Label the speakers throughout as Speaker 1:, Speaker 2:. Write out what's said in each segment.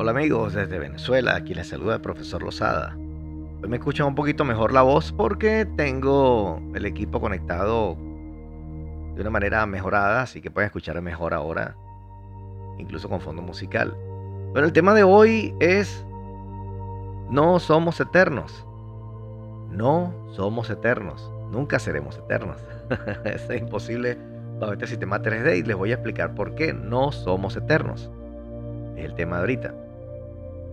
Speaker 1: Hola amigos desde Venezuela, aquí les saluda el profesor Lozada. Hoy me escuchan un poquito mejor la voz porque tengo el equipo conectado de una manera mejorada, así que pueden escuchar mejor ahora, incluso con fondo musical. Pero el tema de hoy es, no somos eternos. No somos eternos. Nunca seremos eternos. es imposible bajo este sistema 3D y les voy a explicar por qué no somos eternos. Es el tema de ahorita.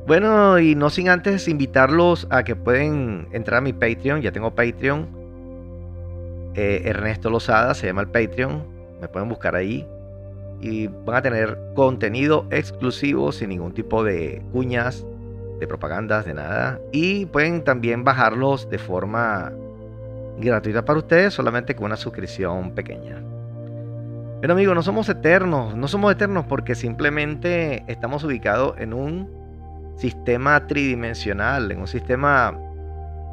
Speaker 1: Bueno, y no sin antes invitarlos a que pueden entrar a mi Patreon. Ya tengo Patreon. Eh, Ernesto Lozada se llama el Patreon. Me pueden buscar ahí. Y van a tener contenido exclusivo sin ningún tipo de cuñas, de propagandas, de nada. Y pueden también bajarlos de forma gratuita para ustedes, solamente con una suscripción pequeña. Pero amigos, no somos eternos, no somos eternos porque simplemente estamos ubicados en un sistema tridimensional, en un sistema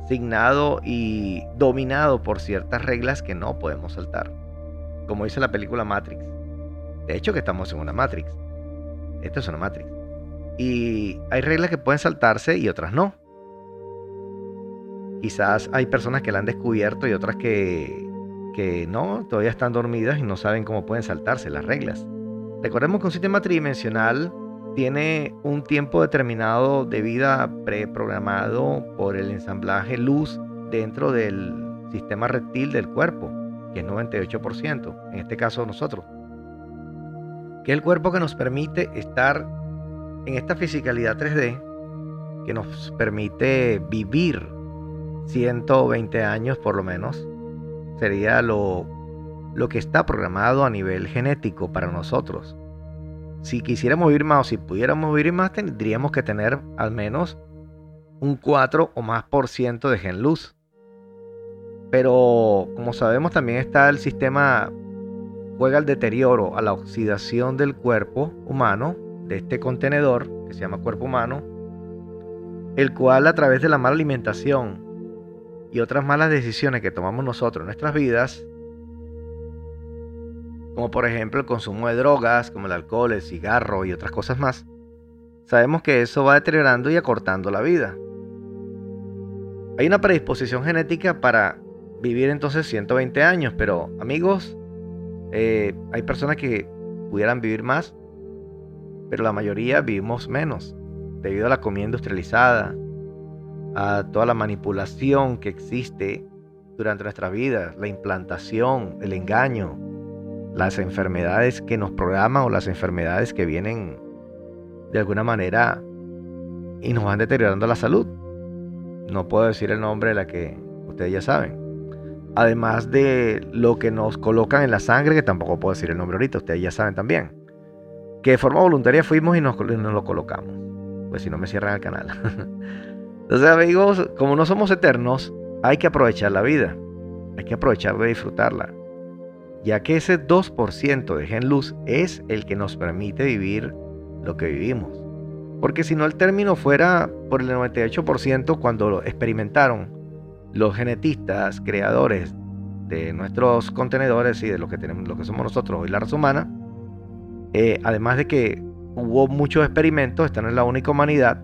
Speaker 1: signado y dominado por ciertas reglas que no podemos saltar. Como dice la película Matrix. De hecho que estamos en una Matrix. Esto es una Matrix. Y hay reglas que pueden saltarse y otras no. Quizás hay personas que la han descubierto y otras que, que no, todavía están dormidas y no saben cómo pueden saltarse las reglas. Recordemos que un sistema tridimensional tiene un tiempo determinado de vida preprogramado por el ensamblaje luz dentro del sistema reptil del cuerpo, que es 98%, en este caso nosotros. Que es el cuerpo que nos permite estar en esta fisicalidad 3D, que nos permite vivir 120 años por lo menos, sería lo, lo que está programado a nivel genético para nosotros. Si quisiéramos vivir más o si pudiéramos vivir más, tendríamos que tener al menos un 4 o más por ciento de gen luz. Pero como sabemos también está el sistema, juega al deterioro, a la oxidación del cuerpo humano, de este contenedor que se llama cuerpo humano, el cual a través de la mala alimentación y otras malas decisiones que tomamos nosotros en nuestras vidas, como por ejemplo el consumo de drogas, como el alcohol, el cigarro y otras cosas más, sabemos que eso va deteriorando y acortando la vida. Hay una predisposición genética para vivir entonces 120 años, pero amigos, eh, hay personas que pudieran vivir más, pero la mayoría vivimos menos, debido a la comida industrializada, a toda la manipulación que existe durante nuestra vida, la implantación, el engaño, las enfermedades que nos programan o las enfermedades que vienen de alguna manera y nos van deteriorando la salud. No puedo decir el nombre de la que ustedes ya saben. Además de lo que nos colocan en la sangre, que tampoco puedo decir el nombre ahorita, ustedes ya saben también. Que de forma voluntaria fuimos y nos, lo colocamos. Pues si no me cierran el canal. Entonces amigos, como no somos eternos, hay que aprovechar la vida. Hay que aprovechar de disfrutarla. Ya que ese 2% de gen luz es el que nos permite vivir lo que vivimos. Porque si no el término fuera por el 98% cuando lo experimentaron los genetistas, creadores de nuestros contenedores y de lo que, tenemos, lo que somos nosotros hoy la raza humana, eh, además de que hubo muchos experimentos, esta no es la única humanidad,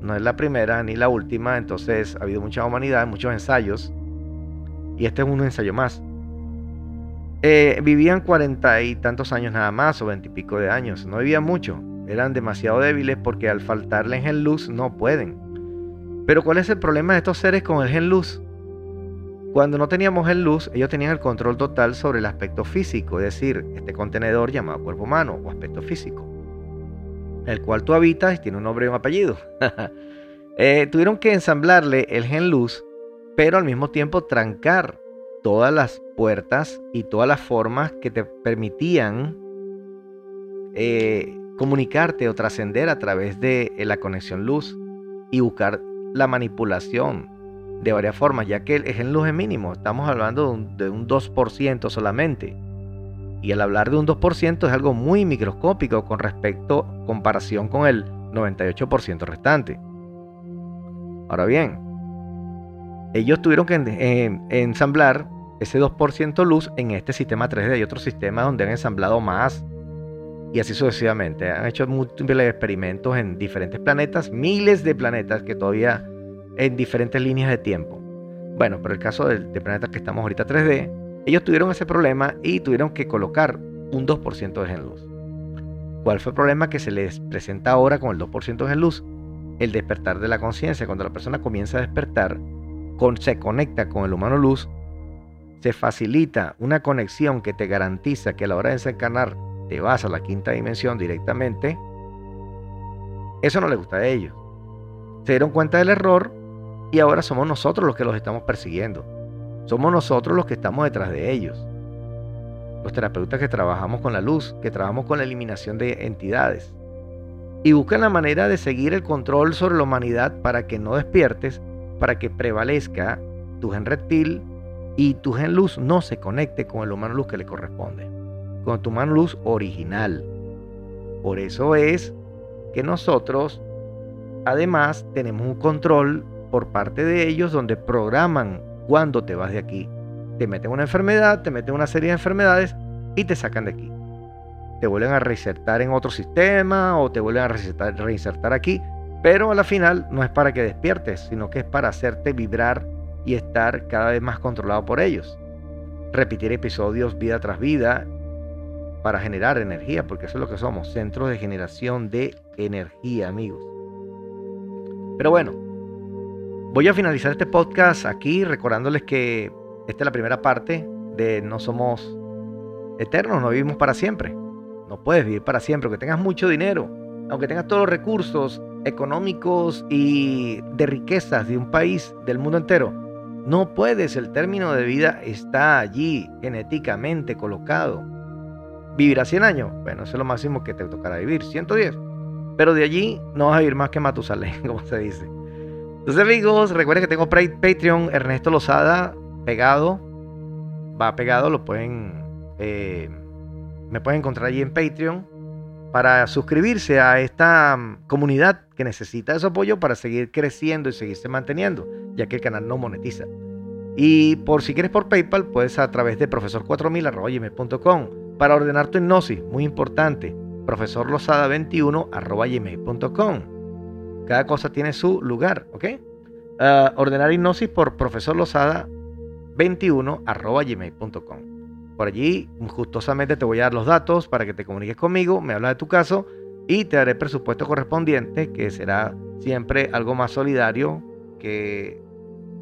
Speaker 1: no es la primera ni la última, entonces ha habido mucha humanidad, muchos ensayos, y este es un ensayo más. Eh, vivían cuarenta y tantos años nada más, o veintipico de años, no vivían mucho, eran demasiado débiles porque al faltarle gen luz no pueden. Pero ¿cuál es el problema de estos seres con el gen luz? Cuando no teníamos gen luz, ellos tenían el control total sobre el aspecto físico, es decir, este contenedor llamado cuerpo humano o aspecto físico el cual tú habitas y tiene un nombre y un apellido. Eh, tuvieron que ensamblarle el gen luz, pero al mismo tiempo trancar todas las puertas y todas las formas que te permitían eh, comunicarte o trascender a través de eh, la conexión luz y buscar la manipulación de varias formas, ya que el luz es mínimo, estamos hablando de un, de un 2% solamente. Y al hablar de un 2% es algo muy microscópico con respecto comparación con el 98% restante. Ahora bien, ellos tuvieron que ensamblar ese 2% luz en este sistema 3D. Hay otro sistema donde han ensamblado más y así sucesivamente. Han hecho múltiples experimentos en diferentes planetas, miles de planetas que todavía en diferentes líneas de tiempo. Bueno, pero el caso del, planeta que estamos ahorita 3D, ellos tuvieron ese problema y tuvieron que colocar un 2% de gen luz. ¿Cuál fue el problema que se les presenta ahora con el 2% de gen luz? El despertar de la conciencia. Cuando la persona comienza a despertar, se conecta con el humano luz, se facilita una conexión que te garantiza que a la hora de desencarnar te vas a la quinta dimensión directamente, eso no le gusta a ellos. Se dieron cuenta del error y ahora somos nosotros los que los estamos persiguiendo. Somos nosotros los que estamos detrás de ellos. Los terapeutas que trabajamos con la luz, que trabajamos con la eliminación de entidades. Y buscan la manera de seguir el control sobre la humanidad para que no despiertes, para que prevalezca tu gen reptil y tu gen luz no se conecte con el humano luz que le corresponde, con tu humano luz original. Por eso es que nosotros además tenemos un control por parte de ellos donde programan cuándo te vas de aquí. Te meten una enfermedad, te meten una serie de enfermedades y te sacan de aquí. Te vuelven a reinsertar en otro sistema o te vuelven a reinsertar, reinsertar aquí. Pero a la final no es para que despiertes, sino que es para hacerte vibrar y estar cada vez más controlado por ellos. Repetir episodios vida tras vida para generar energía, porque eso es lo que somos, centros de generación de energía, amigos. Pero bueno, Voy a finalizar este podcast aquí recordándoles que esta es la primera parte de No somos eternos, no vivimos para siempre. No puedes vivir para siempre, aunque tengas mucho dinero, aunque tengas todos los recursos económicos y de riquezas de un país, del mundo entero. No puedes, el término de vida está allí genéticamente colocado. ¿Vivir a 100 años? Bueno, eso es lo máximo que te tocará vivir, 110. Pero de allí no vas a vivir más que Matusalén, como se dice. Entonces amigos, recuerden que tengo Patreon Ernesto Lozada pegado. Va pegado, lo pueden... Eh, me pueden encontrar allí en Patreon para suscribirse a esta mm, comunidad que necesita ese apoyo para seguir creciendo y seguirse manteniendo, ya que el canal no monetiza. Y por si quieres por PayPal, puedes a través de profesor4000.com para ordenar tu hipnosis, muy importante, profesorlosada21.com. Cada cosa tiene su lugar, ¿ok? Ah, ordenar hipnosis por profesor Lozada 21 gmail.com. Por allí, gustosamente te voy a dar los datos para que te comuniques conmigo, me hablas de tu caso y te daré el presupuesto correspondiente, que será siempre algo más solidario que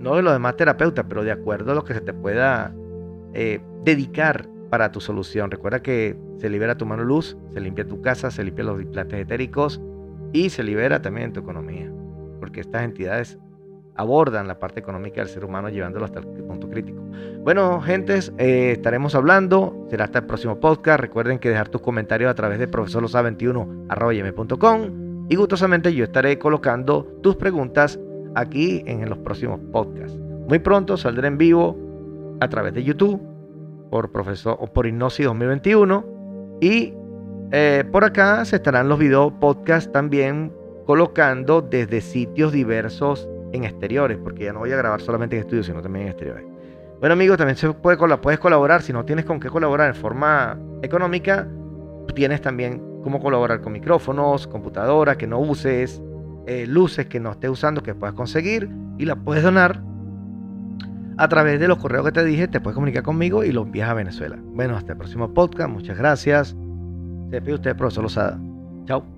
Speaker 1: no de los demás terapeutas, pero de acuerdo a lo que se te pueda eh, dedicar para tu solución. Recuerda que se libera tu mano luz, se limpia tu casa, se limpia los implantes etéricos, y se libera también tu economía, porque estas entidades abordan la parte económica del ser humano llevándolo hasta el punto crítico. Bueno, gentes, eh, estaremos hablando. Será hasta el próximo podcast. Recuerden que dejar tus comentarios a través de profesorlosa21.com y gustosamente yo estaré colocando tus preguntas aquí en los próximos podcasts. Muy pronto saldré en vivo a través de YouTube por profesor o por Hipnosis 2021 y eh, por acá se estarán los video podcast también colocando desde sitios diversos en exteriores, porque ya no voy a grabar solamente en estudios, sino también en exteriores. Bueno amigos, también se puede, puedes colaborar, si no tienes con qué colaborar en forma económica, tienes también cómo colaborar con micrófonos, computadoras que no uses, eh, luces que no estés usando que puedas conseguir y la puedes donar a través de los correos que te dije, te puedes comunicar conmigo y lo envías a Venezuela. Bueno, hasta el próximo podcast, muchas gracias. Se pide usted, profesor Lozada. Chao.